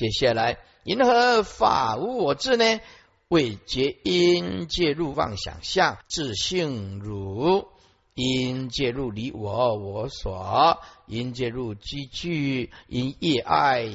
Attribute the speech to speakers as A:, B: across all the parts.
A: 接下来，因何法无我智呢？为结因介入妄想相，自性如因介入离我我所，因介入积聚，因业爱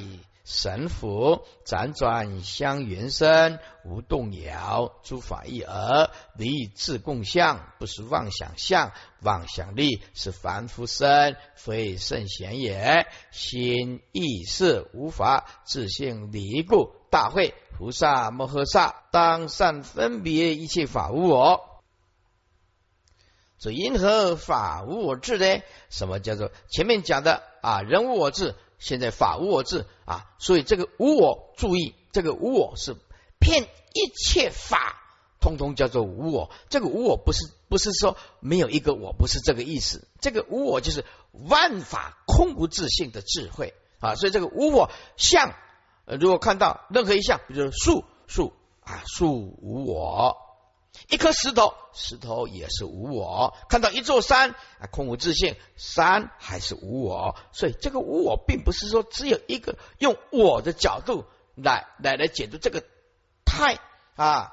A: 神佛，辗转相缘生，无动摇，诸法一而离自共相，不是妄想相，妄想力是凡夫身，非圣贤也。心意识无法自性离故，大会。菩萨摩诃萨当善分别一切法无我，所以因何法无我智呢？什么叫做前面讲的啊？人无我智，现在法无我智啊！所以这个无我，注意这个无我是骗一切法，通通叫做无我。这个无我不是不是说没有一个我，不是这个意思。这个无我就是万法空无自性的智慧啊！所以这个无我相。呃，如果看到任何一项，比如树树啊，树无我；一颗石头，石头也是无我；看到一座山啊，空无自信，山还是无我。所以这个无我，并不是说只有一个用我的角度来来来解读这个太啊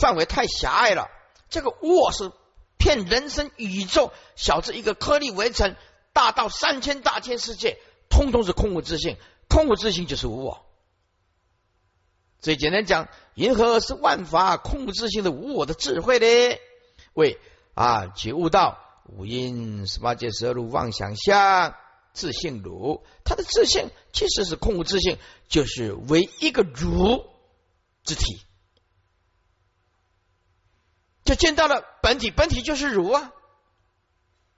A: 范围太狭隘了。这个无我是骗人生宇宙小至一个颗粒微尘，大到三千大千世界，通通是空无自信。空无自信就是无我，所以简单讲，银河是万法空无自性的无我的智慧呢？为啊觉悟到五阴十八界十二路妄想相自性如，他的自性其实是空无自性，就是唯一个如之体，就见到了本体，本体就是如啊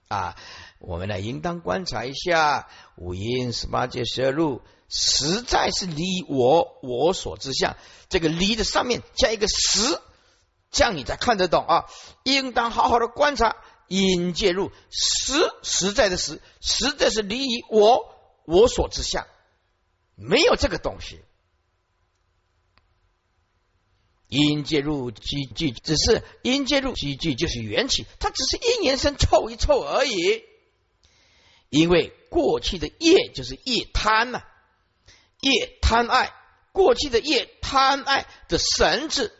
A: 啊！我们呢，应当观察一下五阴十八界十二路。实在是离我我所之相，这个离的上面加一个实，这样你才看得懂啊！应当好好的观察，因介入实实在的实，实在是离我我所之相，没有这个东西。因介入积聚，只是因介入积聚就是缘起，它只是因缘生凑一凑而已。因为过去的业就是业贪呐。业贪爱，过去的业贪爱的绳子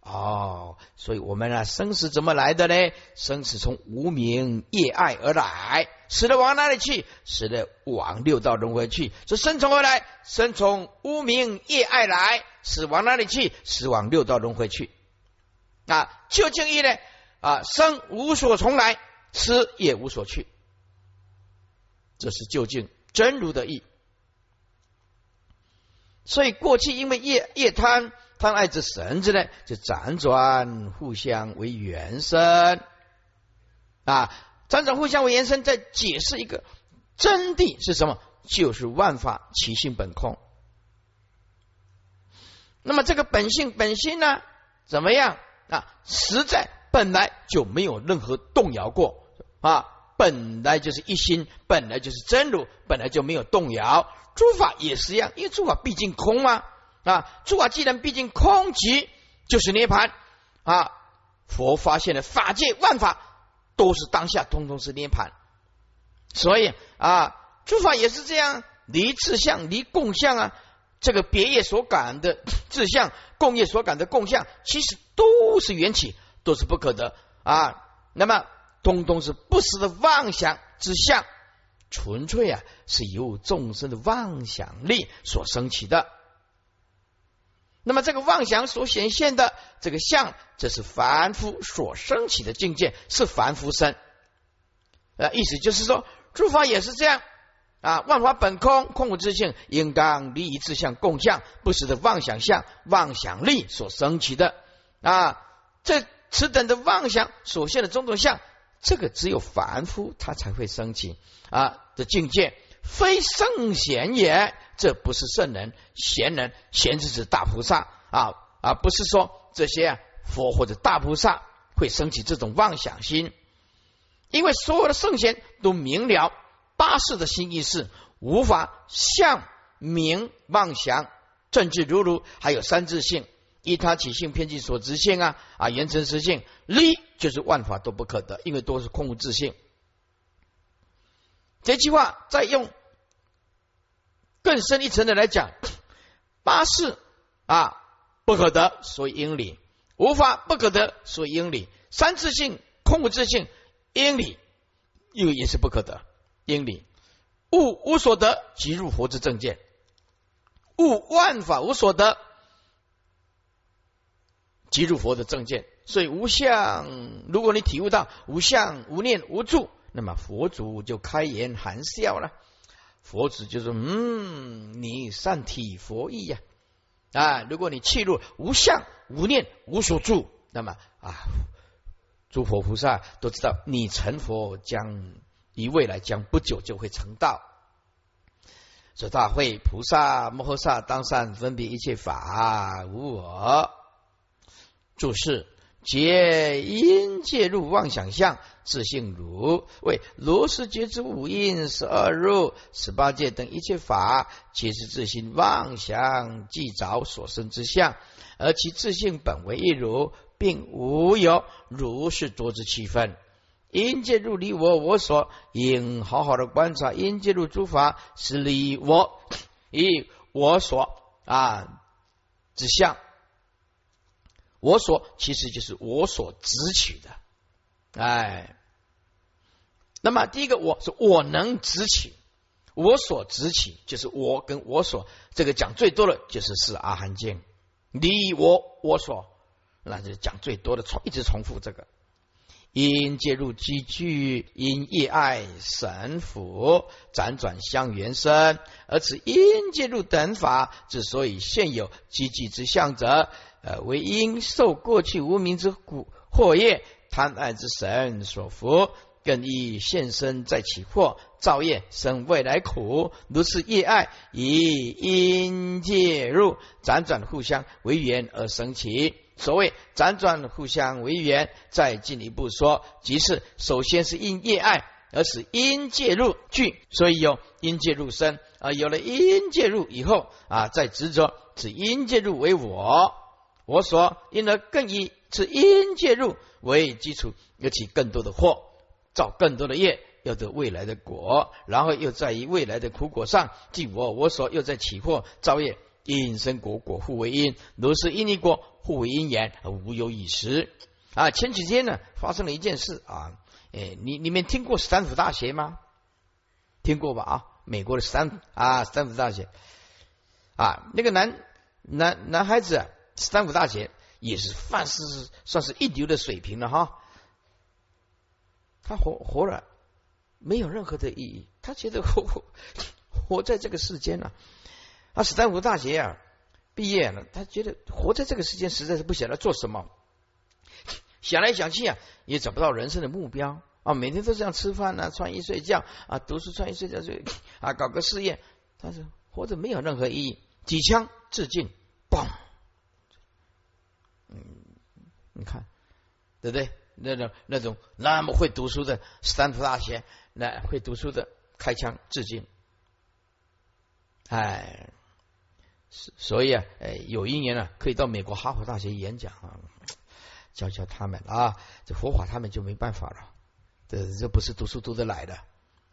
A: 哦，所以我们啊，生死怎么来的呢？生死从无名业爱而来，死了往哪里去？死了往六道轮回去。这生从何来？生从无名业爱来，死往哪里去？死往六道轮回去。啊，究竟义呢？啊，生无所从来，死也无所去。这是究竟真如的意。所以过去因为业业贪贪爱之绳子呢，就辗转互相为原生啊，辗转互相为原生，在解释一个真谛是什么？就是万法其性本空。那么这个本性本心呢，怎么样啊？实在本来就没有任何动摇过啊，本来就是一心，本来就是真如，本来就没有动摇。诸法也是一样，因为诸法毕竟空嘛啊！诸法既然毕竟空即就是涅盘啊！佛发现了法界万法都是当下，通通是涅盘。所以啊，诸法也是这样，离自相，离共相啊。这个别业所感的 自相，共业所感的共相，其实都是缘起，都是不可得啊。那么，通通是不实的妄想之相。纯粹啊，是由众生的妄想力所升起的。那么，这个妄想所显现的这个相，这是凡夫所升起的境界，是凡夫身。呃，意思就是说，诸法也是这样啊。万法本空，空无自性，应当离一自相共相，不是的妄想相、妄想力所升起的啊。这此等的妄想所现的种种相。这个只有凡夫他才会升起啊的境界，非圣贤也。这不是圣人、贤人，贤是指大菩萨啊啊，不是说这些佛或者大菩萨会升起这种妄想心，因为所有的圣贤都明了八世的心意识，无法向明妄想政治如如，还有三自性。依他起性偏见所执性啊啊，言成实性离就是万法都不可得，因为都是空无自性。这句话再用更深一层的来讲，八事啊不可得，所以因理；无法不可得，所以因理；三自性、空无自性，因理又也是不可得，因理。物无所得，即入佛之正见；物万法无所得，即入佛的正见。所以无相，如果你体悟到无相、无念、无住，那么佛祖就开颜含笑了。佛子就说：“嗯，你善体佛意呀啊！如果你契入无相、无念、无所住，那么啊，诸佛菩萨都知道你成佛将以未来将不久就会成道。说大会菩萨摩诃萨当善分别一切法无我，注释。”皆因介入妄想相，自性如为如是觉知五因十二入十八界等一切法，皆是自性妄想即着所生之相，而其自性本为一如，并无有如是多之气分。因介入离我我所，应好好的观察因介入诸法是离我以我所啊之相。我所其实就是我所执取的，哎，那么第一个我是我能执取，我所执取就是我跟我所这个讲最多的就是是阿含经，你我我所，那就讲最多的重一直重复这个，因介入积聚，因业爱神福辗转相缘生，而此因介入等法之所以现有积聚之相者。呃，为因受过去无名之苦祸业，贪爱之神所服，更易现身再起祸造业生未来苦。如是业爱以因介入，辗转互相为缘而生起。所谓辗转互相为缘，再进一步说，即是首先是因业爱而使因介入聚，所以有因介入生而，有了因介入以后啊，再执着此因介入为我。我所因而更以此因介入为基础，又起更多的祸，造更多的业，要得未来的果，然后又在于未来的苦果上，即我我所又在起祸造业，因生果果互为因，如是因离果互为因缘而，无有已时啊。前几天呢，发生了一件事啊，哎，你你们听过斯坦福大学吗？听过吧？啊，美国的斯坦啊，斯坦福大学啊，那个男男男孩子。斯坦福大学也是凡事算是一流的水平了哈，他活活了没有任何的意义，他觉得活活在这个世间了，啊，斯坦福大学啊毕业了，他觉得活在这个世间实在是不晓得做什么，想来想去啊也找不到人生的目标。啊，每天都这样吃饭啊、穿衣睡觉啊、读书穿衣睡觉睡啊，搞个事业，但是活着没有任何意义，几枪自尽，嘣。嗯你看，对不对？那种那种那么会读书的斯坦福大学，那会读书的开枪致敬，哎，所以啊，哎，有一年呢，可以到美国哈佛大学演讲啊，教教他们啊，这佛法他们就没办法了，这这不是读书读得来的。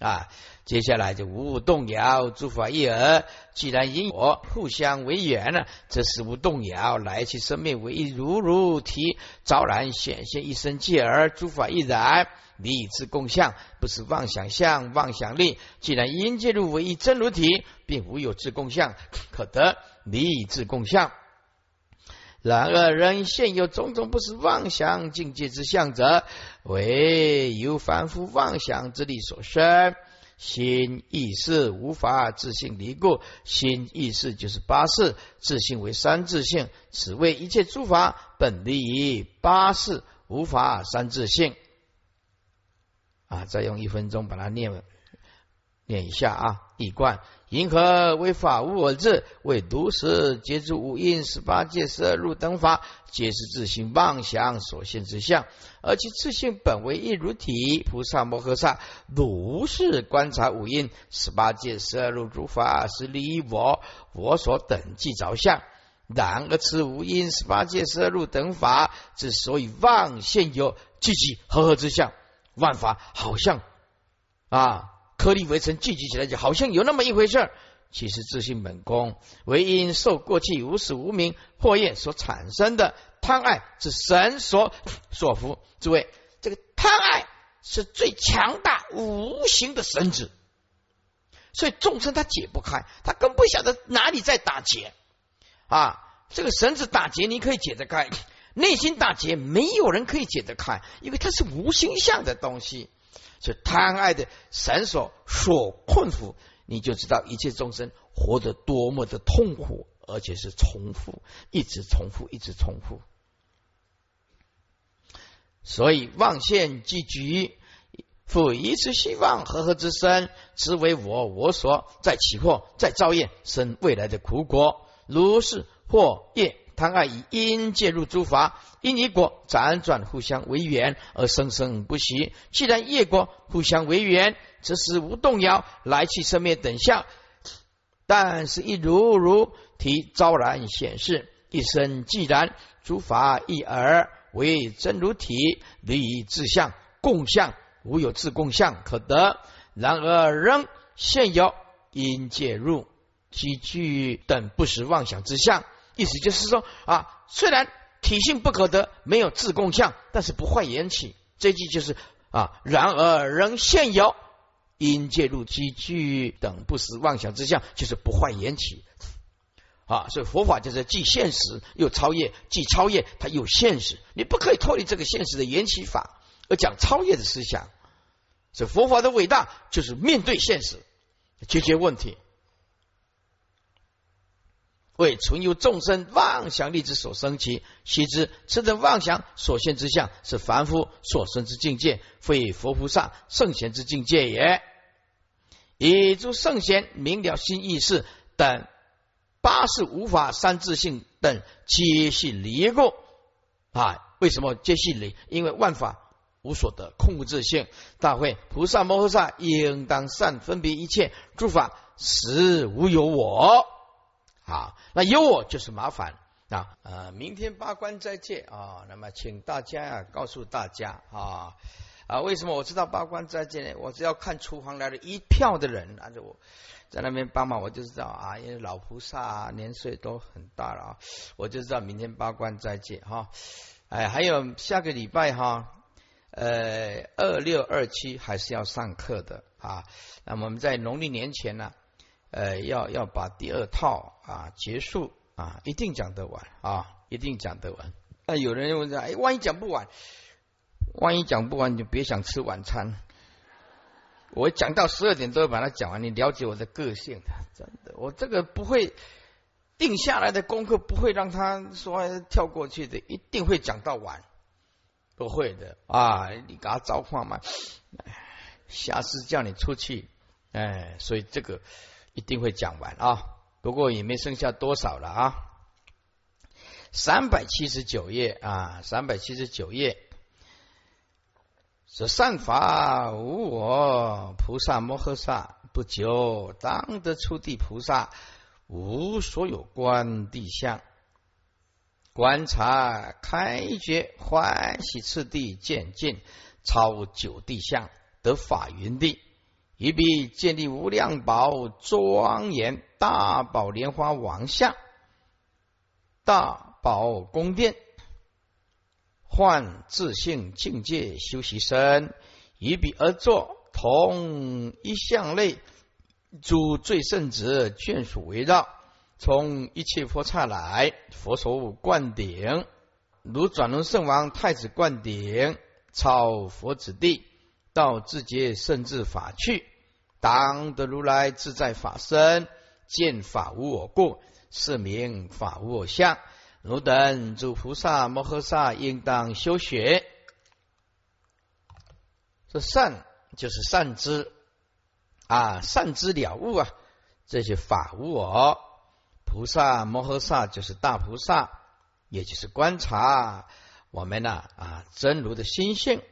A: 啊，接下来就无动摇，诸法一而。既然因果互相为缘呢，则是无动摇，来其生命为一如如体，昭然显现一生界而诸法亦然，离之共相，不是妄想相、妄想力。既然因介入为一真如体，并无有自共相可得，离之共相。然而人现有种种不是妄想境界之相者，为由凡夫妄想之力所生。心意识无法自性离故，心意识就是八识，自性为三自性。此为一切诸法本离于八识，无法三自性。啊，再用一分钟把它念念一下啊，一贯。银河为法无我智，为独实皆知五因十八界十二入等法，皆是自性妄想所现之相，而其自性本为一如体。菩萨摩诃萨如是观察五因十八界十二入诸法，是离我我所等即着相。然而此五因十八界十二入等法之所以妄现有聚集合合之相，万法好像啊。颗粒围成聚集起来，就好像有那么一回事儿，其实自性本空，唯因受过去无始无明惑业所产生的贪爱是神所 所服。诸位，这个贪爱是最强大无形的绳子，所以众生他解不开，他更不晓得哪里在打结啊！这个绳子打结，你可以解得开；内心打结，没有人可以解得开，因为它是无形象的东西，是贪爱的绳索所困缚。你就知道一切众生活得多么的痛苦，而且是重复，一直重复，一直重复。所以妄现即局，复一次希望和合之身，此为我我所在起惑，在造业生未来的苦果。如是或业贪爱以因介入诸法，因以果辗转互相为缘而生生不息。既然业果互相为缘，则是无动摇来去生灭等相，但是一如如体昭然显示，一生既然诸法一而为真如体，离自相共相，无有自共相可得。然而仍现有因介入积聚等不实妄想之相。意思就是说啊，虽然体性不可得，没有自共相，但是不坏缘起。这句就是啊，然而仍现有。因介入积聚等不实妄想之相，就是不坏缘起啊。所以佛法就是既现实又超越，既超越它又现实。你不可以脱离这个现实的缘起法，而讲超越的思想。所以佛法的伟大就是面对现实，解决问题，为存有众生妄想力之所生起。须知此等妄想所现之相，是凡夫所生之境界，非佛菩萨圣贤之境界也。以诸圣贤明了心意识等八事无法三自性等皆系离过啊？为什么皆系离？因为万法无所得，空无自性。大会菩萨摩诃萨应当善分别一切诸法，实无有我啊。那有我就是麻烦啊。呃，明天八关斋戒啊，那么请大家啊，告诉大家啊。啊，为什么我知道八关斋戒呢？我只要看厨房来了一票的人，拿着我在那边帮忙，我就知道啊，因为老菩萨啊年岁都很大了啊，我就知道明天八关斋戒哈。哎，还有下个礼拜哈，呃，二六二七还是要上课的啊。那么我们在农历年前呢，呃，要要把第二套啊结束啊，一定讲得完啊，一定讲得完。那有人问说，哎，万一讲不完？万一讲不完，你就别想吃晚餐。我讲到十二点都会把它讲完。你了解我的个性，真的，我这个不会定下来的功课，不会让他说跳过去的，一定会讲到完，不会的啊！你给他召唤嘛，下次叫你出去，哎，所以这个一定会讲完啊。不过也没剩下多少了啊，三百七十九页啊，三百七十九页。说善法无我，菩萨摩诃萨不久当得出地菩萨，无所有观地相，观察开觉欢喜次第渐进，超九地相得法云地，一必建立无量宝庄严大宝莲花王像，大宝宫殿。换自性境界修习身，以彼而作，同一向类，诸最圣子眷属围绕，从一切佛刹来，佛手灌顶，如转轮圣王太子灌顶，超佛子弟，到自觉圣智法去，当得如来自在法身，见法无我故，是名法无我相。汝等诸菩萨摩诃萨应当修学，这善就是善知啊，善知了悟啊，这些法无我。菩萨摩诃萨就是大菩萨，也就是观察我们呢啊真如的心性。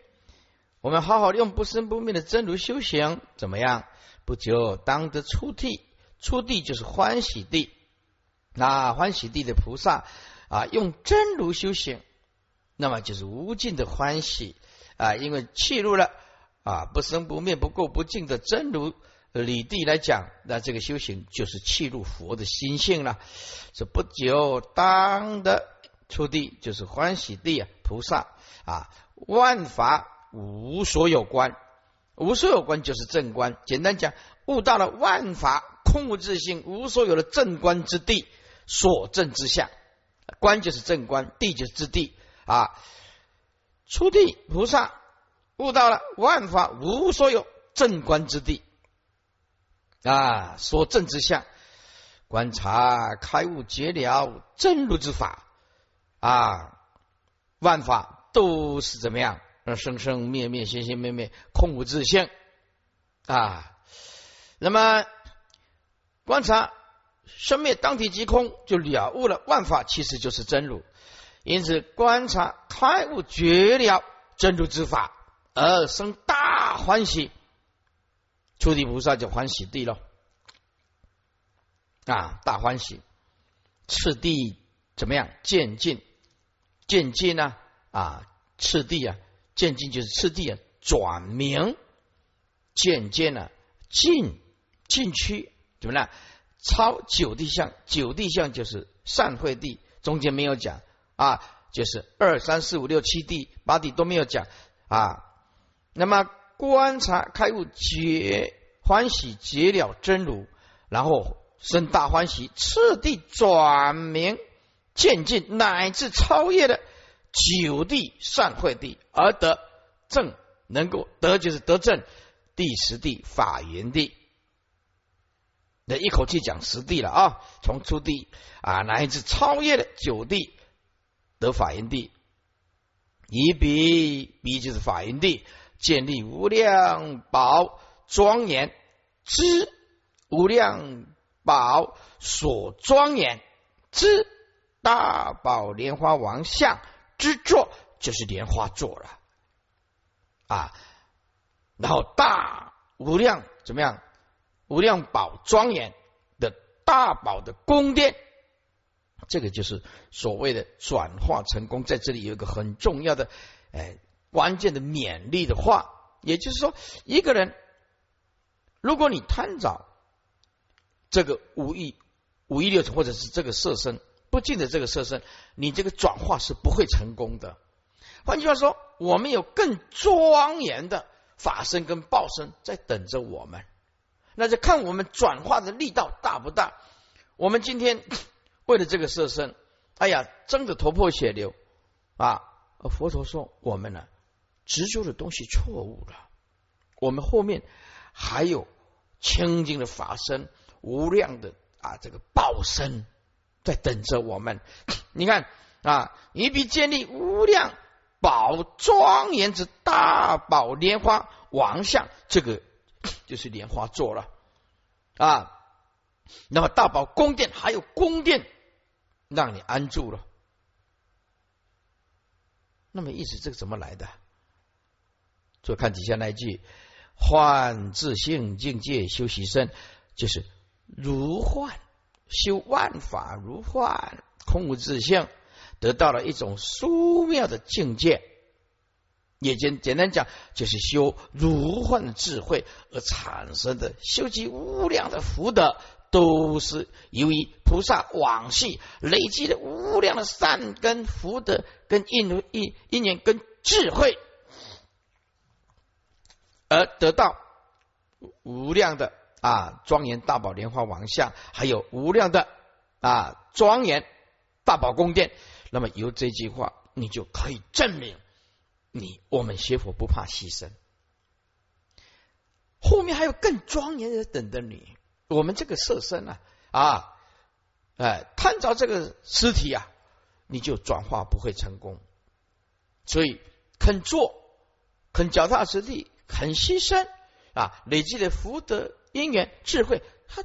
A: 我们好好用不生不灭的真如修行，怎么样？不久当得出地，出地就是欢喜地。那欢喜地的菩萨。啊，用真如修行，那么就是无尽的欢喜啊！因为契入了啊不生不灭、不垢不净的真如理地来讲，那这个修行就是契入佛的心性了。这不久当得出地，就是欢喜地啊，菩萨啊，万法无所有观，无所有观就是正观。简单讲，悟到了万法空无自性，无所有的正观之地，所正之相。观就是正观，地就是之地啊。出地菩萨悟到了万法无所有正观之地啊，所正之相，观察开悟觉了真如之法啊，万法都是怎么样？生生灭灭，心心灭灭，空无自性啊。那么观察。生灭当体即空，就了悟了万法其实就是真如。因此观察开悟绝了真如之法，而生大欢喜。初地菩萨就欢喜地喽啊，大欢喜。次第怎么样？渐进，渐进呢？啊，次第啊，渐进就是次第啊，转明渐渐呢，进进去怎么样？超九地相，九地相就是善慧地，中间没有讲啊，就是二三四五六七地八地都没有讲啊。那么观察开悟觉欢喜觉了真如，然后生大欢喜，次第转明渐进，乃至超越了九地善慧地，而得正，能够得就是得正第十地法缘地。那一口气讲十地了啊，从初地啊乃至超越了九地得法云地，以彼彼就是法云地，建立无量宝庄严之无量宝所庄严之大宝莲花王像之作，就是莲花座了啊，然后大无量怎么样？无量宝庄严的大宝的宫殿，这个就是所谓的转化成功。在这里有一个很重要的、哎关键的勉励的话，也就是说，一个人如果你贪着这个五亿、五亿六层，或者是这个色身不净的这个色身，你这个转化是不会成功的。换句话说，我们有更庄严的法身跟报身在等着我们。那就看我们转化的力道大不大。我们今天为了这个色身，哎呀，争得头破血流啊！佛陀说，我们呢执着的东西错误了。我们后面还有清净的法身、无量的啊这个报身在等着我们。你看啊，一笔建立无量宝庄严之大宝莲花王像，这个。就是莲花座了啊，那么大宝宫殿还有宫殿让你安住了，那么意思这个怎么来的？就看底下那一句：幻自性境界修习身，就是如幻修万法如幻，空无自性，得到了一种殊妙的境界。也简简单讲，就是修如幻的智慧而产生的修集无量的福德，都是由于菩萨往昔累积的无量的善根福德跟因因因缘跟智慧，而得到无量的啊庄严大宝莲花王像，还有无量的啊庄严大宝宫殿。那么由这句话，你就可以证明。你我们学佛不怕牺牲，后面还有更庄严的等着你。我们这个色身啊啊，哎，贪着这个尸体啊，你就转化不会成功。所以肯做，肯脚踏实地，肯牺牲啊，累积的福德因缘智慧，它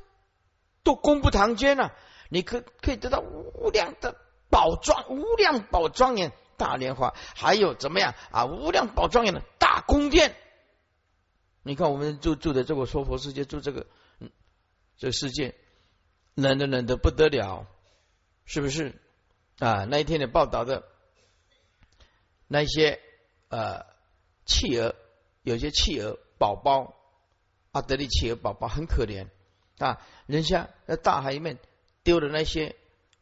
A: 都功不唐捐了。你可可以得到无量的宝庄，无量宝庄严。大莲花，还有怎么样啊？无量宝庄严的大宫殿。你看，我们住住的这个娑婆世界，住这个，这世界冷的冷的不得了，是不是啊？那一天的报道的那些呃企鹅，有些企鹅宝宝阿德利企鹅宝宝很可怜啊，人家在大海里面丢的那些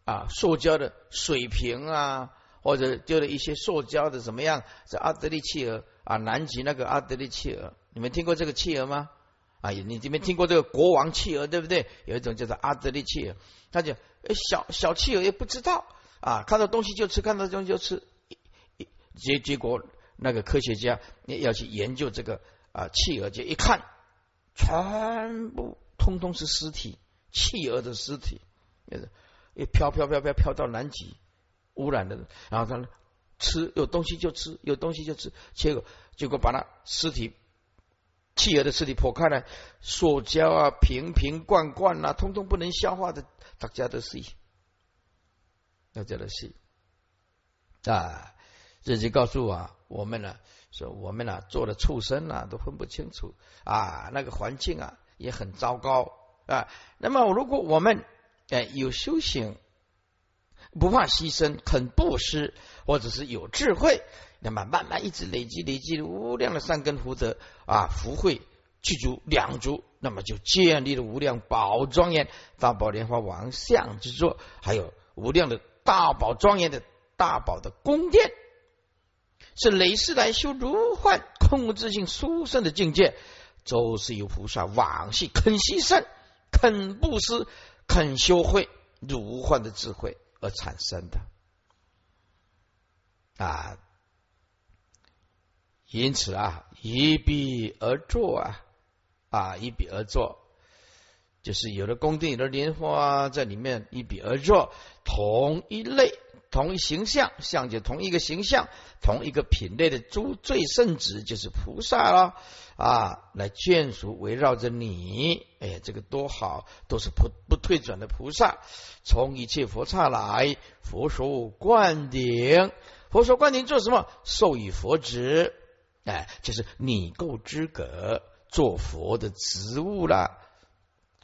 A: 啊塑胶的水瓶啊，或者丢了一些塑胶的怎么样？是阿德利企鹅啊，南极那个阿德利企鹅，你们听过这个企鹅吗？啊，你这边听过这个国王企鹅对不对？有一种叫做阿德利企鹅，他就小小企鹅也不知道啊，看到东西就吃，看到东西就吃，结结果那个科学家要去研究这个啊企鹅，就一看，全部通通是尸体，企鹅的尸体，也飘飘飘飘飘到南极污染的，然后他吃有东西就吃，有东西就吃，结果结果把那尸体。企鹅的尸体剖开来，塑胶啊、瓶瓶罐罐啊，通通不能消化的，大家都是，大家都是啊。这就告诉我，我们呢，说我们呢做的畜生啊，都分不清楚啊，那个环境啊也很糟糕啊。那么如果我们哎有修行，不怕牺牲，肯布施，或者是有智慧。那么慢慢一直累积累积无量的善根福德啊福慧具足两足，那么就建立了无量宝庄严大宝莲花王像之作，还有无量的大宝庄严的大宝的宫殿，是累世来修如幻空无自性殊胜的境界，都是由菩萨往昔肯牺牲、肯布施、肯修慧如幻的智慧而产生的啊。因此啊，一笔而作啊，啊，一笔而作，就是有的宫殿、有的莲花在里面一笔而作，同一类、同一形象，像就同一个形象、同一个品类的诸最圣子，就是菩萨了啊，来眷属围绕着你，哎，这个多好，都是不不退转的菩萨，从一切佛刹来，佛手灌顶，佛手灌顶做什么？授予佛旨。哎，就是你够资格做佛的职务了。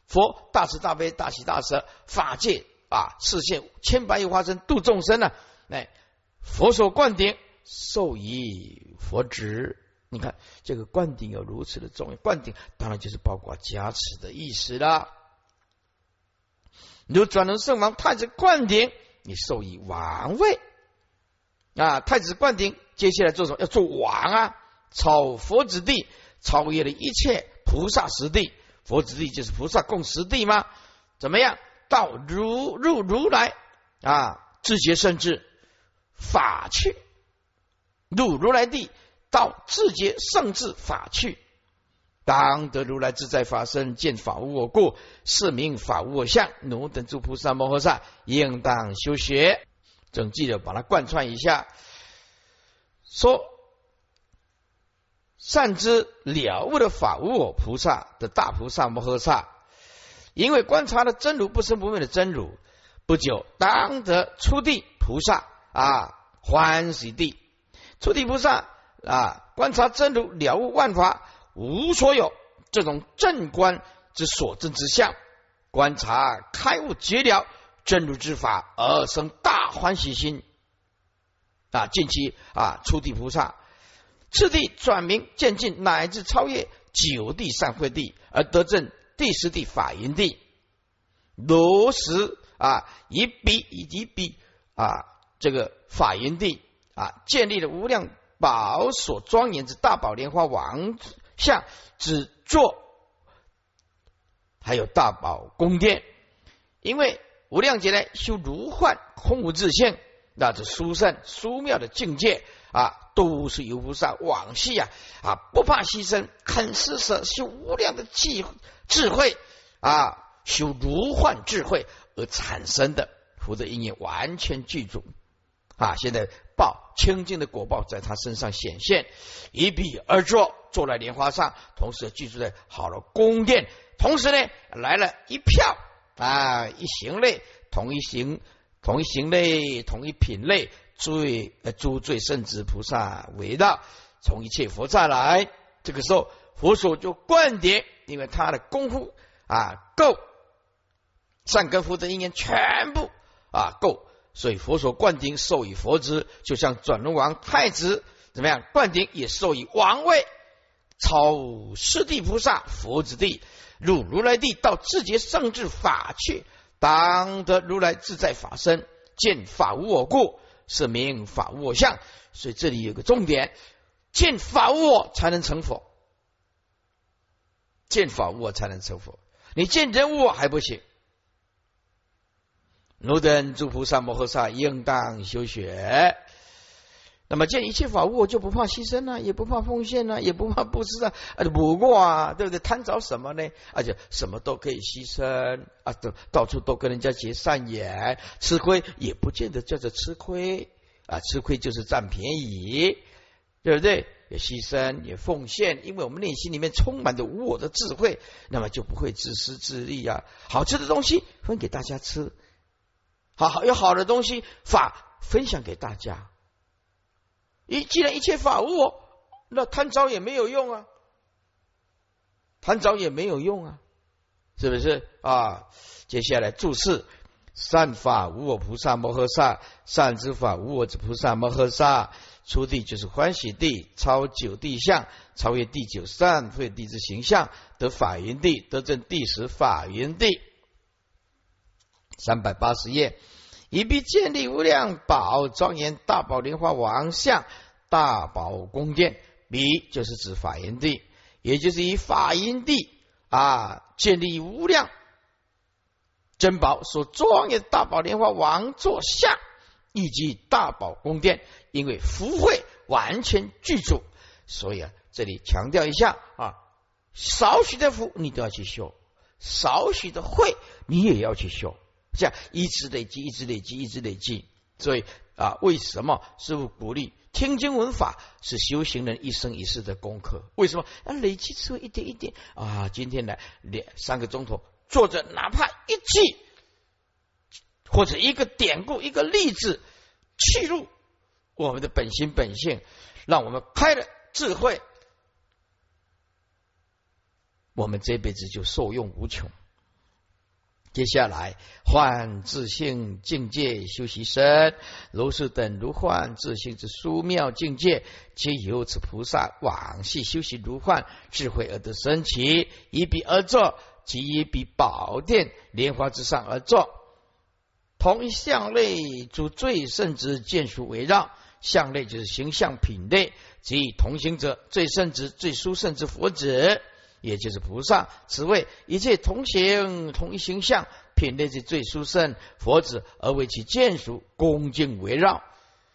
A: 佛大慈大悲大喜大舍法界啊，视现千百亿化身度众生呢。哎，佛所灌顶，受以佛职。你看这个灌顶有如此的重要，灌顶当然就是包括加持的意思了。如转轮圣王太子灌顶，你受以王位啊。太子灌顶，接下来做什么？要做王啊。超佛子地，超越了一切菩萨实地。佛子地就是菩萨共实地吗？怎么样？到如入如来啊，自觉甚至法去，入如来地，到自觉甚至法去。当得如来自在法身，见法无我故，是名法无我相。奴等诸菩萨摩诃萨应当修学。总记得把它贯穿一下，说。善知了悟的法无我菩萨的大菩萨摩诃萨，因为观察了真如不生不灭的真如，不久当得初地菩萨啊欢喜地。初地菩萨啊观察真如了悟万法无所有这种正观之所证之相，观察开悟绝了真如之法而生大欢喜心啊近期啊初地菩萨。次第转名渐进，乃至超越九地善慧地，而得证第十地法云地。如实啊，以彼以及彼啊，这个法云地啊，建立了无量宝所庄严之大宝莲花王像只座，还有大宝宫殿。因为无量劫来修如幻空无自性，那是殊胜殊妙的境界啊。都是由菩萨往昔啊啊不怕牺牲，肯施舍，修无量的智智慧啊，修如幻智慧而产生的福德因缘完全具足啊！现在报清净的果报在他身上显现，一笔而坐，坐在莲花上，同时居住在好了宫殿，同时呢来了一票啊一行类，同一行同一行类，同一品类。罪呃，诸罪圣子菩萨为道，从一切佛刹来，这个时候佛所就灌顶，因为他的功夫啊够，善根福德因缘全部啊够，所以佛所灌顶授予佛职，就像转轮王太子怎么样？灌顶也授予王位，超师地菩萨佛子地，入如来地，到自觉圣智法去，当得如来自在法身，见法无我故，是名法无我相。所以这里有个重点：见法无我才能成佛，见法无我才能成佛。你见真无我还不行。奴等诸菩萨摩诃萨应当修学。那么见一切法无我，就不怕牺牲啊，也不怕奉献啊，也不怕布施啊，啊，不过啊，对不对？贪着什么呢？而且什么都可以牺牲啊，都到处都跟人家结善缘，吃亏也不见得叫做吃亏啊，吃亏就是占便宜，对不对？也牺牲，也奉献，因为我们内心里面充满着无我的智慧，那么就不会自私自利啊。好吃的东西分给大家吃，好好有好的东西法分享给大家。一既然一切法无我，那贪着也没有用啊，贪着也没有用啊，是不是啊？接下来注释：善法无我菩萨摩诃萨，善之法无我之菩萨摩诃萨。初地就是欢喜地，超九地相，超越第九善慧地之形象，得法云地，得证第十法云地。三百八十页。以必建立无量宝庄严大宝莲花王像大宝宫殿，彼就是指法音地，也就是以法音地啊建立无量珍宝所庄严大宝莲花王座像，以及大宝宫殿，因为福慧完全具足，所以啊，这里强调一下啊，少许的福你都要去修，少许的慧你也要去修。这样一直累积，一直累积，一直累积。所以啊，为什么师傅鼓励听经闻法是修行人一生一世的功课？为什么啊？累积出一点一点啊！今天来两三个钟头坐着，哪怕一句或者一个典故、一个例子，契入我们的本心本性，让我们开了智慧，我们这辈子就受用无穷。接下来，幻自性境界修习身，如是等如幻自性之殊妙境界，皆由此菩萨往昔修习如幻智慧而得升起，以彼而作，即以彼宝殿莲花之上而作。同一相类诸最圣之见属围绕，相类就是形象品类，即同行者最圣之最殊胜之佛子。也就是菩萨，此谓一切同行同一形象，品类是最殊胜佛子，而为其见属恭敬围绕。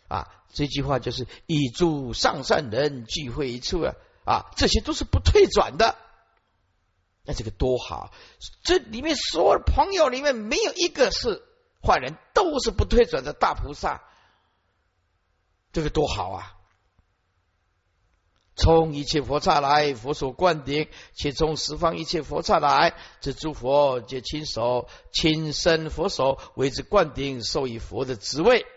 A: 啊，这句话就是以诸上善人聚会一处啊，啊，这些都是不退转的。那这个多好！这里面所有朋友里面没有一个是坏人，都是不退转的大菩萨。这个多好啊！从一切佛刹来，佛所灌顶；且从十方一切佛刹来，这诸佛皆亲手亲身佛手为之灌顶，授以佛的职位。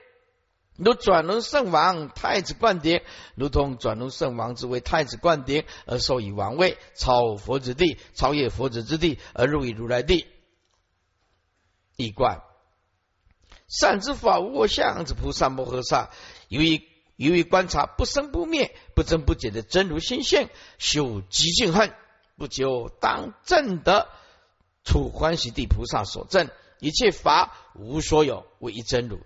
A: 如转轮圣王太子灌顶，如同转轮圣王之为太子灌顶而授以王位，超佛之地，超越佛子之地而入于如来地。一观善知法无我相之菩萨摩诃萨，由于。由于观察不生不灭、不增不减的真如心性，修极尽恨，不久当正得处欢喜地菩萨所证，一切法无所有，唯一真如。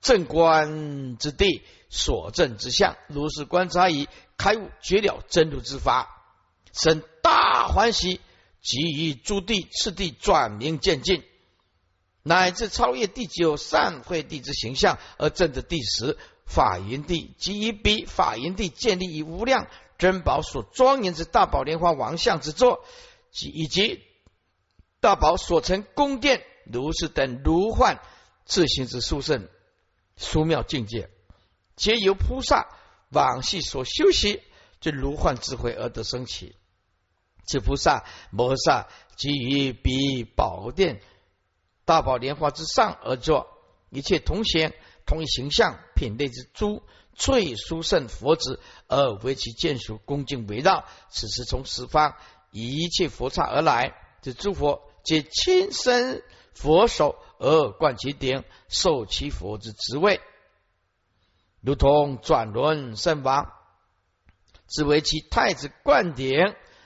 A: 正观之地所证之相，如是观察已开悟绝了真如之法，生大欢喜，即于诸地次第转明渐进，乃至超越第九善慧地之形象，而证得第十。法云地即以彼法云地建立以无量珍宝所庄严之大宝莲花王像之作，及以及大宝所成宫殿，如是等如幻自行之殊胜殊妙境界，皆由菩萨往昔所修习之如幻智慧而得升起。此菩萨摩诃萨即于彼宝殿大宝莲花之上而作，一切同贤。同一形象品类之诸最殊胜佛子，而为其见属恭敬围绕。此时从十方一切佛刹而来，这诸佛皆亲身佛手而冠其顶，受其佛之职位，如同转轮圣王。只为其太子灌顶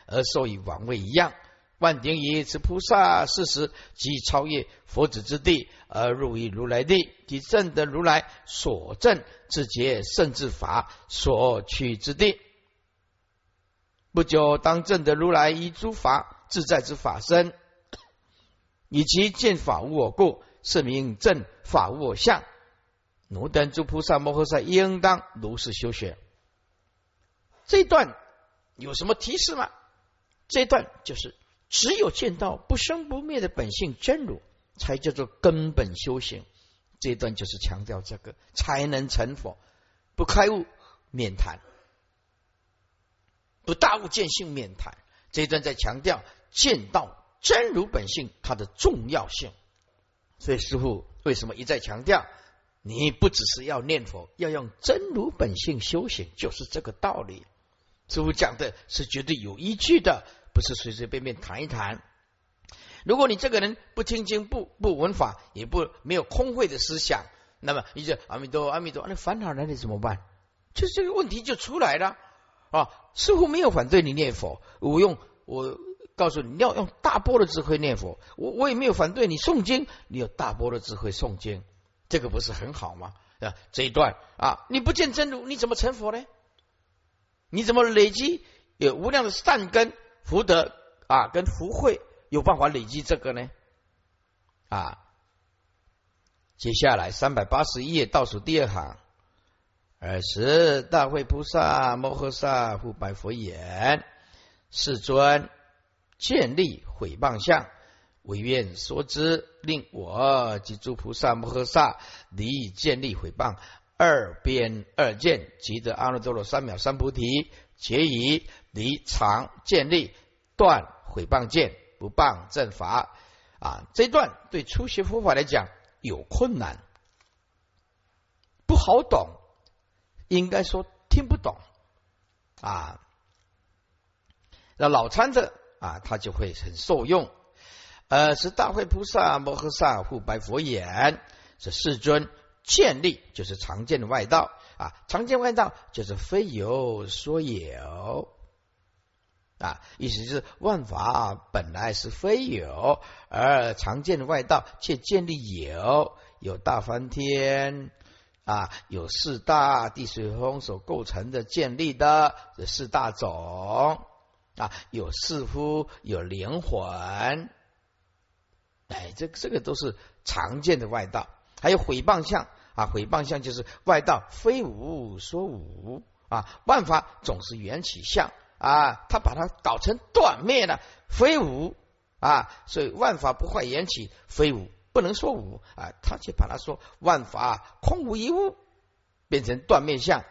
A: 而受以王位一样。万顶以此菩萨事实即超越佛子之地而入于如来地，即证得如来所证自觉圣智法所取之地。不久，当证得如来以诸法自在之法身，以其见法无我故，是名正法无我相。奴等诸菩萨摩诃萨应当如是修学。这段有什么提示吗？这段就是只有见到不生不灭的本性真如，才叫做根本修行。这一段就是强调这个才能成佛，不开悟免谈。不大悟见性免谈，这一段在强调见到真如本性它的重要性。所以师傅为什么一再强调，你不只是要念佛，要用真如本性修行，就是这个道理。师傅讲的是绝对有依据的，不是随随便便谈一谈。如果你这个人不听经、不不闻法，也不没有空慧的思想，那么你就阿弥陀阿弥陀，那烦恼来了怎么办？就这个问题就出来了。啊，似乎没有反对你念佛。我用我告诉你，你要用大波的智慧念佛。我我也没有反对你诵经，你有大波的智慧诵经，这个不是很好吗？啊，这一段啊，你不见真如，你怎么成佛呢？你怎么累积有无量的善根福德啊，跟福慧有办法累积这个呢？啊，接下来三百八十页倒数第二行。尔时，大会菩萨摩诃萨复白佛言：“世尊，建立毁谤相，唯愿说之，令我及诸菩萨摩诃萨离建立毁谤二边二见，即得阿耨多罗三藐三菩提，皆以离常建立断毁谤见，不谤正法。”啊，这段对初学佛法来讲有困难，不好懂。应该说听不懂啊，那老参的啊，他就会很受用。呃，是大会菩萨摩诃萨护白佛言：是世尊见力，就是常见的外道啊，常见外道就是非有说有啊，意思就是万法本来是非有，而常见的外道却建立有，有大梵天。啊，有四大地水风所构成的建立的这四大种啊，有似乎，有灵魂，哎，这这个都是常见的外道。还有毁谤相啊，毁谤相就是外道非无说无啊，万法总是缘起相啊，他把它搞成断灭了，非无啊，所以万法不坏缘起，非无。不能说无啊，他却把它说万法空无一物，变成断面相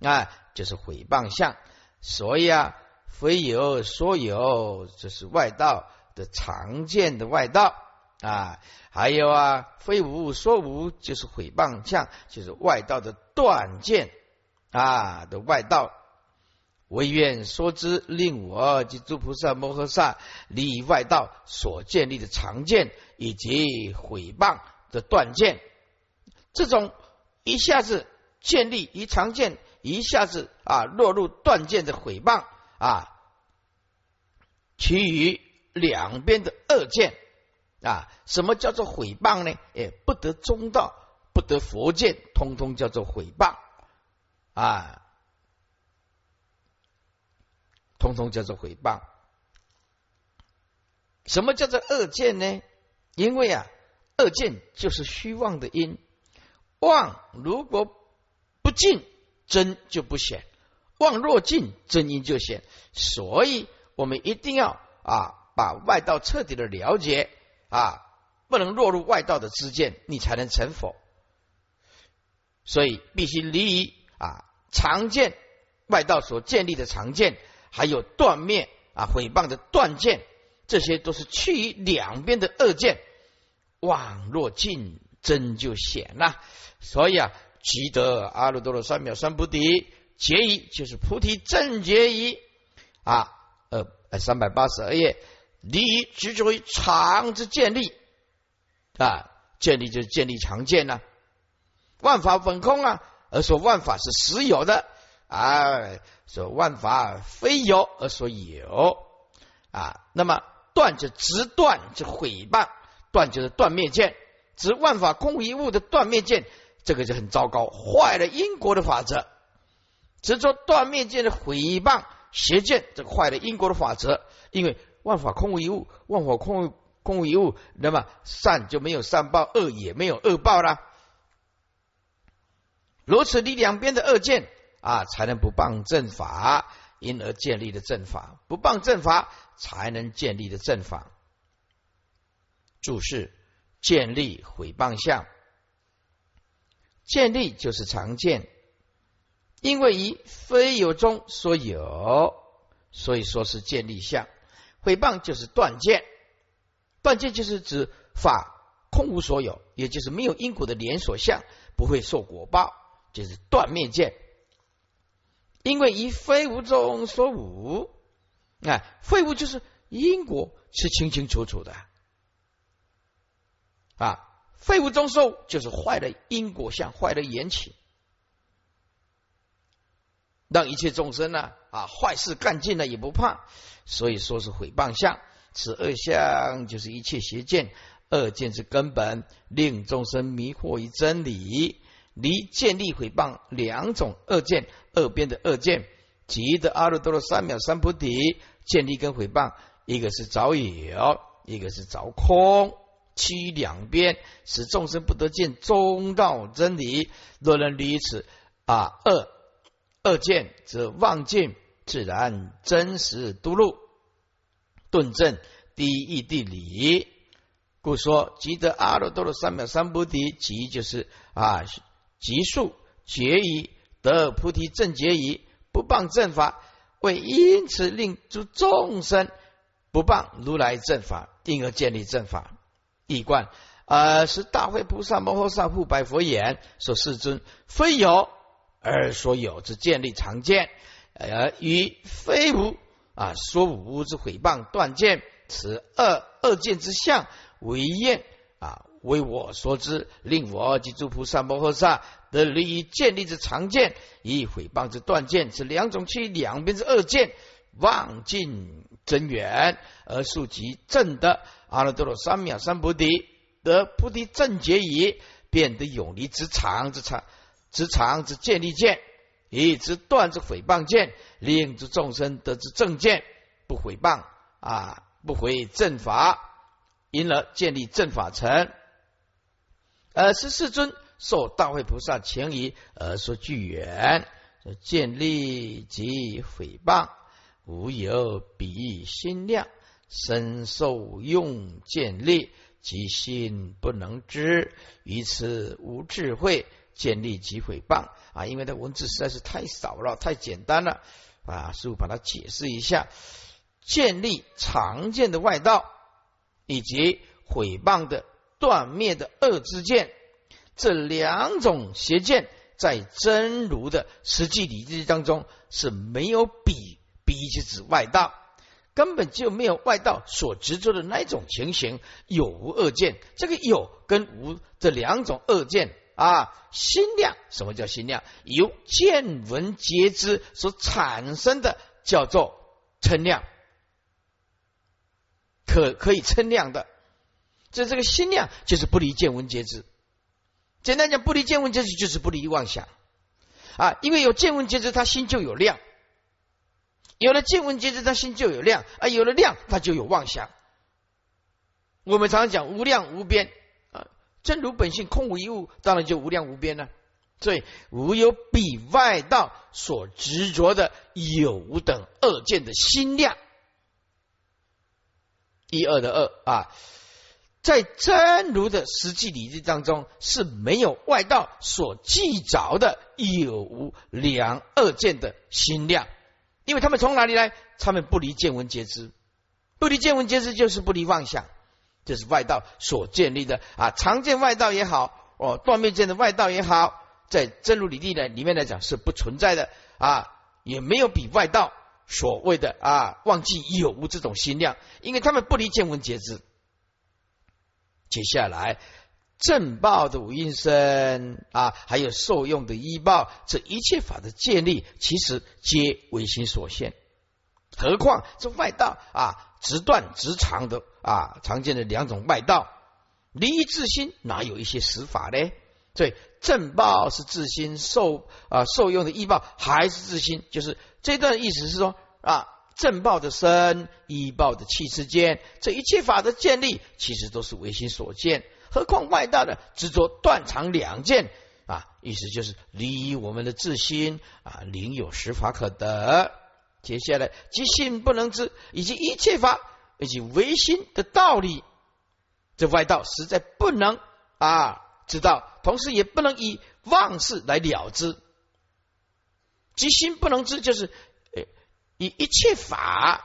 A: 啊，就是毁谤相。所以啊，非有说有，这是外道的常见的外道啊。还有啊，非无说无，就是毁谤相，就是外道的断见啊的外道。唯愿说之，令我及诸菩萨摩诃萨离外道所建立的常见以及毁谤的断见，这种一下子建立一常见，一下子啊落入断见的毁谤啊，其余两边的恶见啊，什么叫做毁谤呢？哎，不得中道，不得佛见，通通叫做毁谤啊。通通叫做毁谤。什么叫做恶见呢？因为啊，恶见就是虚妄的因，妄如果不尽，真就不显；妄若尽，真因就显。所以我们一定要啊，把外道彻底的了解啊，不能落入外道的知见，你才能成佛。所以必须离啊常见外道所建立的常见。还有断灭啊，毁谤的断见，这些都是去于两边的恶见。妄若尽，真就显了。所以啊，积得阿耨多罗三藐三菩提，结疑就是菩提正结疑啊。呃，三百八十二页，离执着于常之建立啊，建立就是建立常见呐。万法本空啊，而说万法是实有的。啊，说万法非有而所有啊。那么断就直断，就毁谤；断就是断灭见，指万法空无一物的断灭见，这个就很糟糕，坏了因果的法则。执着断灭见的毁谤邪见，这坏了因果的法则。因为万法空无一物，万法空无空无一物，那么善就没有善报，恶也没有恶报了。如此，你两边的恶见啊，才能不谤正法，因而建立的正法；不谤正法，才能建立的正法。注释：建立毁谤相，建立就是常见，因为以非有中说有，所以说是建立相。毁谤就是断见，断见就是指法空无所有，也就是没有因果的连锁相，不会受果报。就是断灭见，因为以非无中说无，啊，非无就是因果是清清楚楚的，啊，废无中说就是坏的因果相，坏的缘起，让一切众生呢，啊，坏事干尽了也不怕，所以说是毁谤相，此恶相就是一切邪见，恶见之根本，令众生迷惑于真理。离见立毁谤两种恶见，恶边的恶见，即的阿耨多罗三藐三菩提见立跟毁谤，一个是着有，一个是着空，其两边使众生不得见中道真理。若能离此啊恶二见，则妄见自然真实独入顿证第一义地理。故说即得阿耨多罗三藐三菩提，即就是啊。极速结矣，得菩提正结矣，不谤正法，为因此令诸众生不谤如来正法，因而建立正法。一观，呃，是大会菩萨摩诃萨护白佛言：说世尊，非有而所有之建立常见，而与非无啊说无之毁谤断见，此二二见之相为厌啊。为我所知，令我及诸菩萨摩诃萨得利益建立之常见，以毁谤之断见，此两种其两边之恶见，望尽真远而速及正的阿耨多罗三藐三菩提，得菩提正觉矣，便得永离之常之常之常之建立见，以之断之毁谤见，令之众生得之正见，不毁谤啊，不毁正法，因而建立正法成。而是世尊受大会菩萨前仪而说具缘，建立及毁谤，无有比心量，身受用建立，其心不能知，于此无智慧，建立及毁谤啊！因为它文字实在是太少了，太简单了啊！师傅把它解释一下：建立常见的外道，以及毁谤的。断灭的恶之见，这两种邪见，在真如的实际理智当中是没有比，比是指外道，根本就没有外道所执着的那种情形。有无恶见，这个有跟无这两种恶见啊，心量，什么叫心量？由见闻皆知所产生的，叫做称量，可可以称量的。这这个心量就是不离见闻皆知，简单讲，不离见闻皆知就是不离妄想啊！因为有见闻皆知，他心就有量；有了见闻皆知，他心就有量啊！有了量，他就有妄想。我们常常讲无量无边，真如本性空无一物，当然就无量无边了。所以无有比外道所执着的有等二见的心量，一二的二啊。在真如的实际理智当中是没有外道所记着的有无两二见的心量，因为他们从哪里来？他们不离见闻皆知，不离见闻皆知就是不离妄想，这是外道所建立的啊。常见外道也好，哦，断灭见的外道也好，在真如理地的里面来讲是不存在的啊，也没有比外道所谓的啊忘记有无这种心量，因为他们不离见闻皆知。接下来，正报的五阴身啊，还有受用的医报，这一切法的建立，其实皆唯心所现。何况这外道啊，直断直长的啊，常见的两种外道，离自心哪有一些实法呢？所以正报是自心，受啊受用的医报还是自心，就是这段意思是说啊。正报的身，医报的气之间，这一切法的建立，其实都是唯心所见。何况外道的执着断肠两件啊，意思就是离我们的自心啊，灵有实法可得。接下来，即心不能知，以及一切法以及唯心的道理，这外道实在不能啊知道，同时也不能以妄事来了之。即心不能知，就是呃。以一切法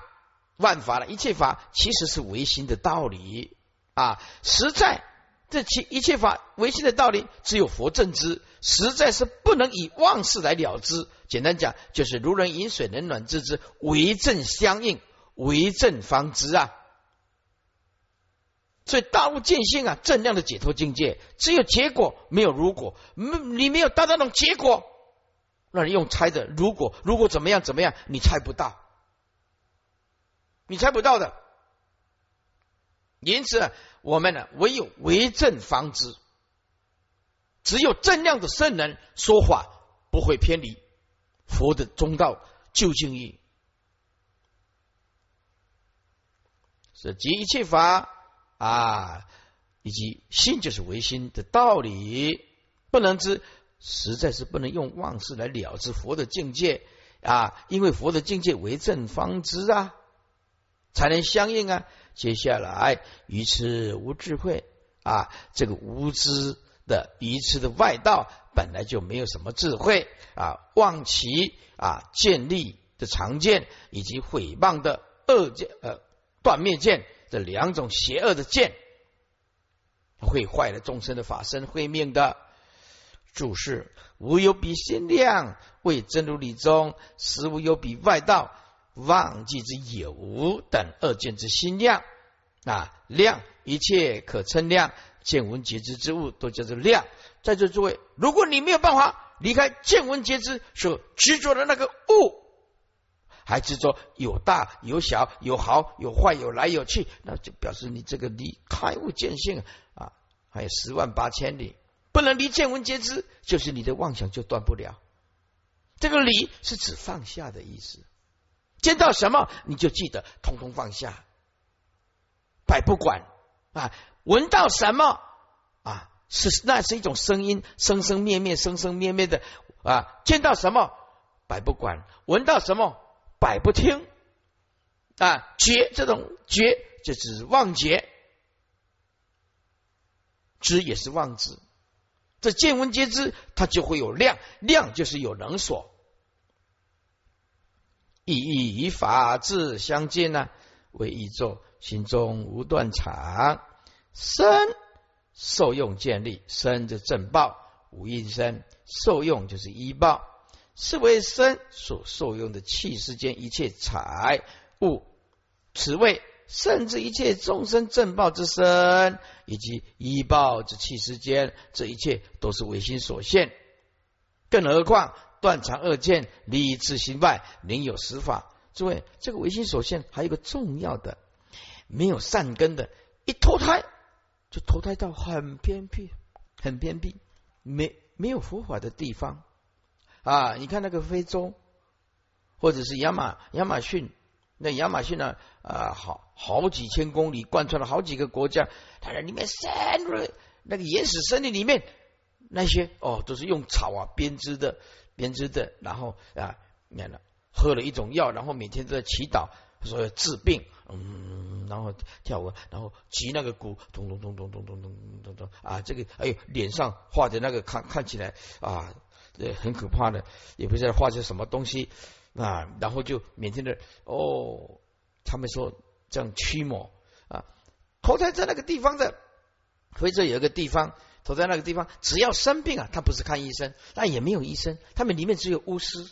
A: 万法的一切法，其实是唯心的道理啊！实在这其一切法唯心的道理，只有佛正知，实在是不能以妄事来了之。简单讲，就是如人饮水，冷暖自知，为正相应，为正方知啊！所以大悟见性啊，正量的解脱境界，只有结果，没有如果，没你没有达到那种结果。那你用猜的，如果如果怎么样怎么样，你猜不到，你猜不到的。因此，我们呢，唯有为正方知，只有正量的圣人说法不会偏离佛的中道究竟义，是即一切法啊，以及心就是唯心的道理，不能知。实在是不能用妄事来了知佛的境界啊！因为佛的境界为正方知啊，才能相应啊。接下来于此无智慧啊，这个无知的愚痴的外道本来就没有什么智慧啊，妄其啊建立的常见以及毁谤的恶见呃断灭见这两种邪恶的见，会坏了众生的法身慧命的。注释：无有比心量，为真如理中；实无有比外道，忘记之有无等恶见之心量啊量，一切可称量，见闻觉知之物都叫做量。在座诸位，如果你没有办法离开见闻觉知所执着的那个物，还执着有大有小有好有坏有来有去，那就表示你这个离开悟见性啊，还有十万八千里。不能离见闻皆知，就是你的妄想就断不了。这个离是指放下的意思，见到什么你就记得，通通放下，百不管啊。闻到什么啊，是那是一种声音，生生灭灭，生生灭灭的啊。见到什么百不管，闻到什么百不听啊。觉这种觉就是妄觉，知也是妄知。这见闻皆知，它就会有量，量就是有能所。意义与法智相见呢，为一咒，心中无断肠，身受用建立，身的正报无应身，受用就是医报，是为身所受用的气世间一切财物，此谓。甚至一切众生正报之身，以及医报之气世间，这一切都是唯心所现。更何况断肠恶见，离自心外，宁有实法。诸位，这个唯心所现还有个重要的，没有善根的，一脱胎就投胎到很偏僻、很偏僻、没没有佛法的地方啊！你看那个非洲，或者是亚马亚马逊。那亚马逊呢？啊，好好几千公里，贯穿了好几个国家。它在里面深入那个原始森林里面，那些哦，都是用草啊编织的，编织的。然后啊，免了喝了一种药，然后每天都在祈祷，说治病。嗯，然后跳舞，然后击那个鼓，咚咚咚咚咚咚咚咚咚啊！这个哎呦，脸上画的那个看看起来啊，这很可怕的，也不知道画些什么东西。啊，然后就每天的哦，他们说这样驱魔啊，投胎在那个地方的，非洲有一个地方，投在那个地方，只要生病啊，他不是看医生，那也没有医生，他们里面只有巫师，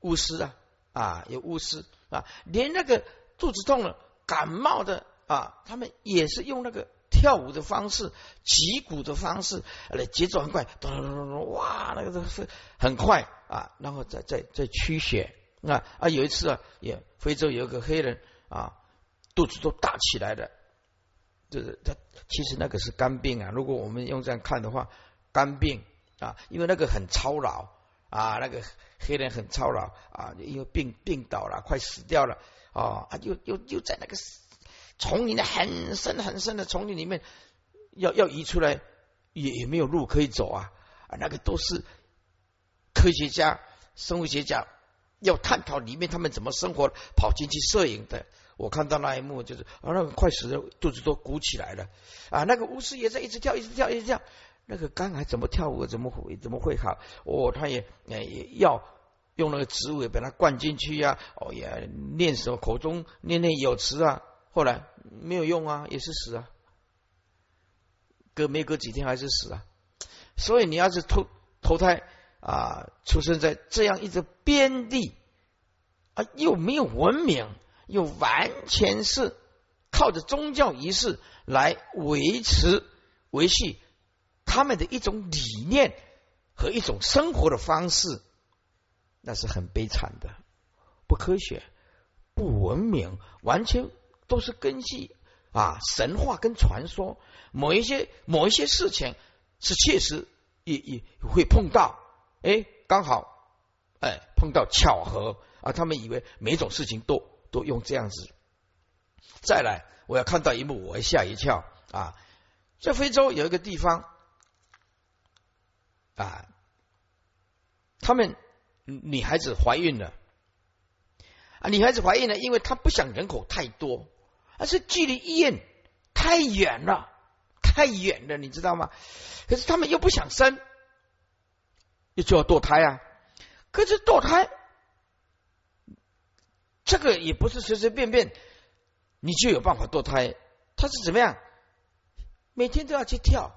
A: 巫师啊啊，有巫师啊，连那个肚子痛了、感冒的啊，他们也是用那个跳舞的方式、击鼓的方式，来节奏很快，咚咚咚咚，哇，那个都是很快啊，然后再再再驱血啊啊！有一次啊，也非洲有一个黑人啊，肚子都大起来了，就是他其实那个是肝病啊。如果我们用这样看的话，肝病啊，因为那个很操劳啊，那个黑人很操劳啊，因为病病倒了，快死掉了啊，又又又在那个。丛林的很深很深的丛林里面，要要移出来也也没有路可以走啊啊！那个都是科学家、生物学家要探讨里面他们怎么生活，跑进去摄影的。我看到那一幕就是啊，那个快死的肚子都鼓起来了啊！那个巫师也在一直跳，一直跳，一直跳。那个肝还怎么跳舞，怎么会怎么会好？哦，他也也要用那个植物把它灌进去呀！哦，也念什么口中念念有词啊。后来没有用啊，也是死啊，隔没隔几天还是死啊。所以你要是投投胎啊，出生在这样一个边地啊，又没有文明，又完全是靠着宗教仪式来维持维系他们的一种理念和一种生活的方式，那是很悲惨的，不科学、不文明，完全。都是根据啊神话跟传说，某一些某一些事情是确实也也会碰到，哎，刚好哎碰到巧合啊，他们以为每种事情都都用这样子。再来，我要看到一幕，我会吓一跳啊！在非洲有一个地方啊，他们女孩子怀孕了啊，女孩子怀孕了，因为她不想人口太多。而是距离医院太远了，太远了，你知道吗？可是他们又不想生，又就要堕胎啊。可是堕胎，这个也不是随随便便你就有办法堕胎。他是怎么样？每天都要去跳，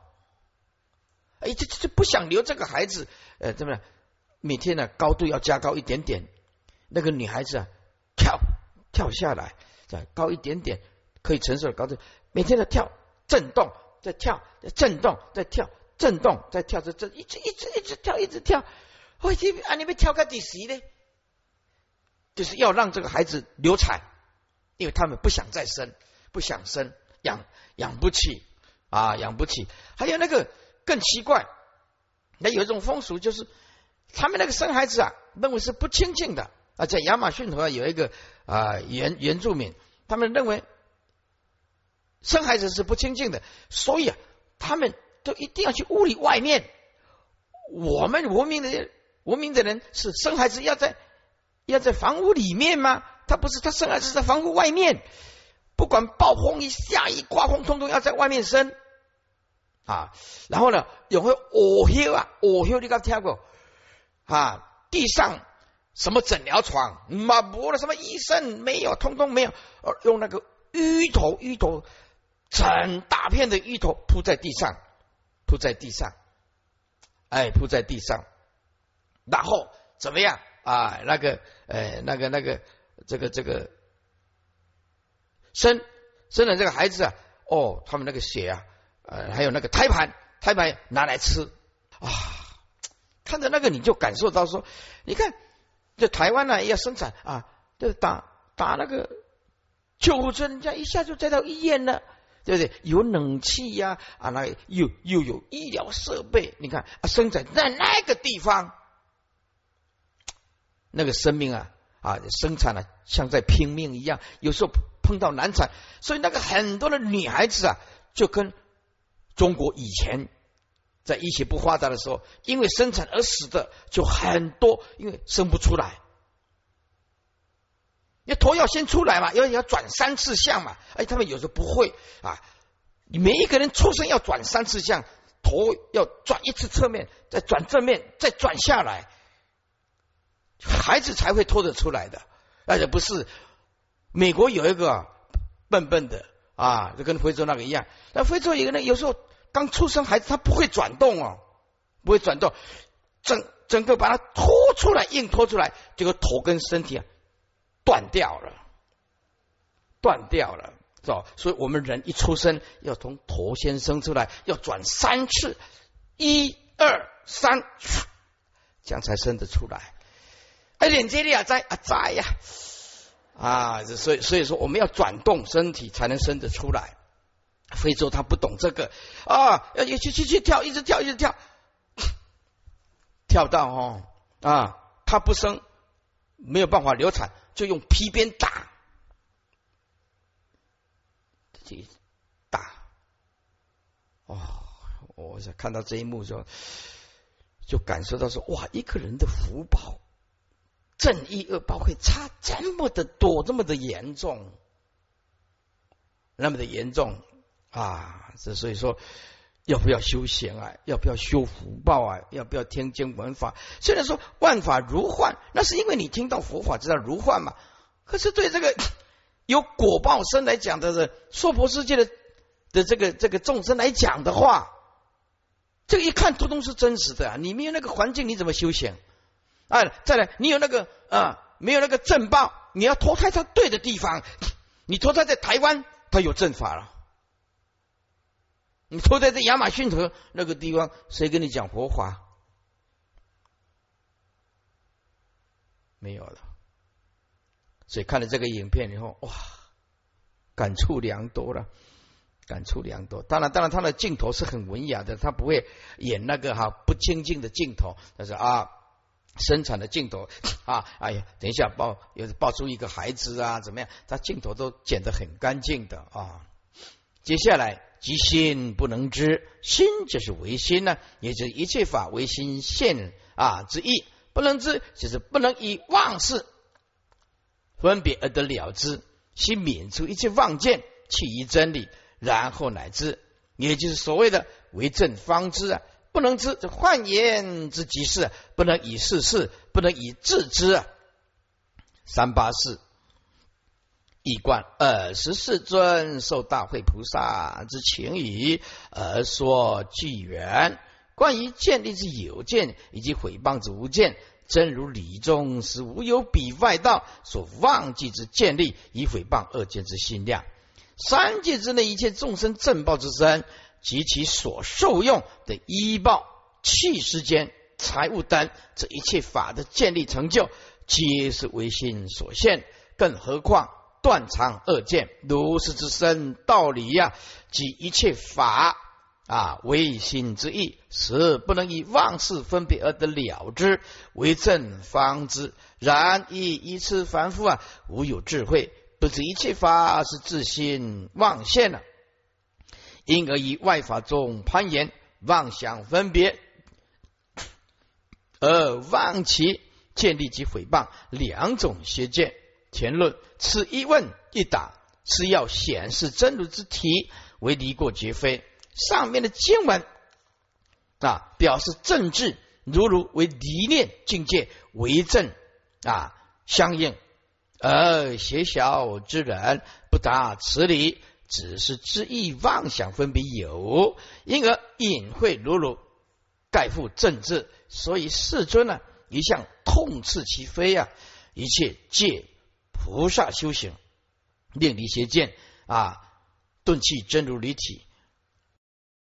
A: 哎，这这这不想留这个孩子，呃，怎么样？每天呢高度要加高一点点，那个女孩子啊跳跳下来。再高一点点，可以承受的高度，每天的跳震动，在跳，震动，在跳，震动，在跳，这这一直一直一直跳，一直跳。我去啊，你们跳个第十呢？就是要让这个孩子流产，因为他们不想再生，不想生，养养不起啊，养不起。还有那个更奇怪，那有一种风俗，就是他们那个生孩子啊，认为是不清净的。啊，在亚马逊河有一个啊原原住民，他们认为生孩子是不清净的，所以啊，他们都一定要去屋里外面。我们文明的，文明的人是生孩子要在要在房屋里面吗？他不是，他生孩子在房屋外面，不管暴风雨、下雨、刮风，通通要在外面生啊。然后呢，有会哦休啊，哦休，你刚听过啊？地上。什么诊疗床？马不了什么医生没有，通通没有。呃，用那个芋头，芋头，整大片的芋头铺在地上，铺在地上，哎，铺在地上。然后怎么样啊？那个，呃，那个，那个，这个，这个生生了这个孩子啊，哦，他们那个血啊，呃，还有那个胎盘，胎盘拿来吃啊。看着那个，你就感受到说，你看。这台湾呢，要生产啊，就打打那个救护车，人家一下就载到医院了，对不对？有冷气呀，啊，那又又有医疗设备，你看啊，生产在那个地方，那个生命啊啊，生产了像在拼命一样，有时候碰到难产，所以那个很多的女孩子啊，就跟中国以前。在医学不发达的时候，因为生产而死的就很多，因为生不出来。你头要先出来嘛，要要转三次相嘛。哎，他们有时候不会啊。你每一个人出生要转三次相，头要转一次侧面，再转正面，再转下来，孩子才会拖得出来的。而且不是美国有一个笨笨的啊，就跟非洲那个一样。那非洲一个人有时候。刚出生孩子他不会转动哦，不会转动，整整个把他拖出来，硬拖出来，这个头跟身体啊断掉了，断掉了。是吧？所以我们人一出生要从头先生出来，要转三次，一二三，这样才生得出来。哎，连接力啊，在啊在呀，啊，所以所以说我们要转动身体才能生得出来。非洲他不懂这个。啊，要去去去跳，一直跳一直跳，跳到哦啊，他不生，没有办法流产，就用皮鞭打，这打，哦，我想看到这一幕就就感受到说，哇，一个人的福报，正义恶报会差这么的多，这么的严重，那么的严重。啊，这所以说，要不要修行啊？要不要修福报啊？要不要听经闻法？虽然说万法如幻，那是因为你听到佛法知道如幻嘛。可是对这个有果报身来讲的人，娑婆世界的的这个这个众生来讲的话，这个一看通通是真实的啊。你没有那个环境，你怎么修行？啊，再来，你有那个啊，没有那个正报，你要投胎到对的地方。你投胎在台湾，他有正法了。你拖在这亚马逊河那个地方，谁跟你讲佛法？没有了。所以看了这个影片以后，哇，感触良多了，感触良多。当然，当然，他的镜头是很文雅的，他不会演那个哈不清净的镜头。但是啊，生产的镜头 啊，哎呀，等一下抱，有抱出一个孩子啊，怎么样？他镜头都剪得很干净的啊。接下来。即心不能知，心就是唯心呢，也就是一切法唯心现啊之意。不能知，就是不能以妄事分别而得了之。心免除一切妄见，弃于真理，然后乃知，也就是所谓的为正方知啊。不能知，这幻言之即是，不能以事事，不能以自知啊。三八四。一观二十四尊受大会菩萨之情谊而说纪缘，关于建立之有见以及毁谤之无见，真如理中是无有比外道所忘记之建立，以毁谤二见之心量。三界之内一切众生正报之身及其所受用的医报、器世间、财物等这一切法的建立成就，皆是唯心所现，更何况。断肠恶见，如是之身道理呀，即一切法啊，唯心之意，是不能以妄事分别而得了之，为正方知。然亦一次凡夫啊，无有智慧，不知一切法是自心妄现了，因而以外法中攀岩，妄想分别，而妄其建立及诽谤两种邪见。前论此一问一答是要显示真如之体为离过绝非。上面的经文啊，表示政治如如为离念境界为正啊相应，而邪小之人不达此理，只是知意妄想分别有，因而隐晦如如盖覆政治。所以世尊呢一向痛斥其非啊，一切戒。菩萨修行，令离邪见啊，顿气真如离体，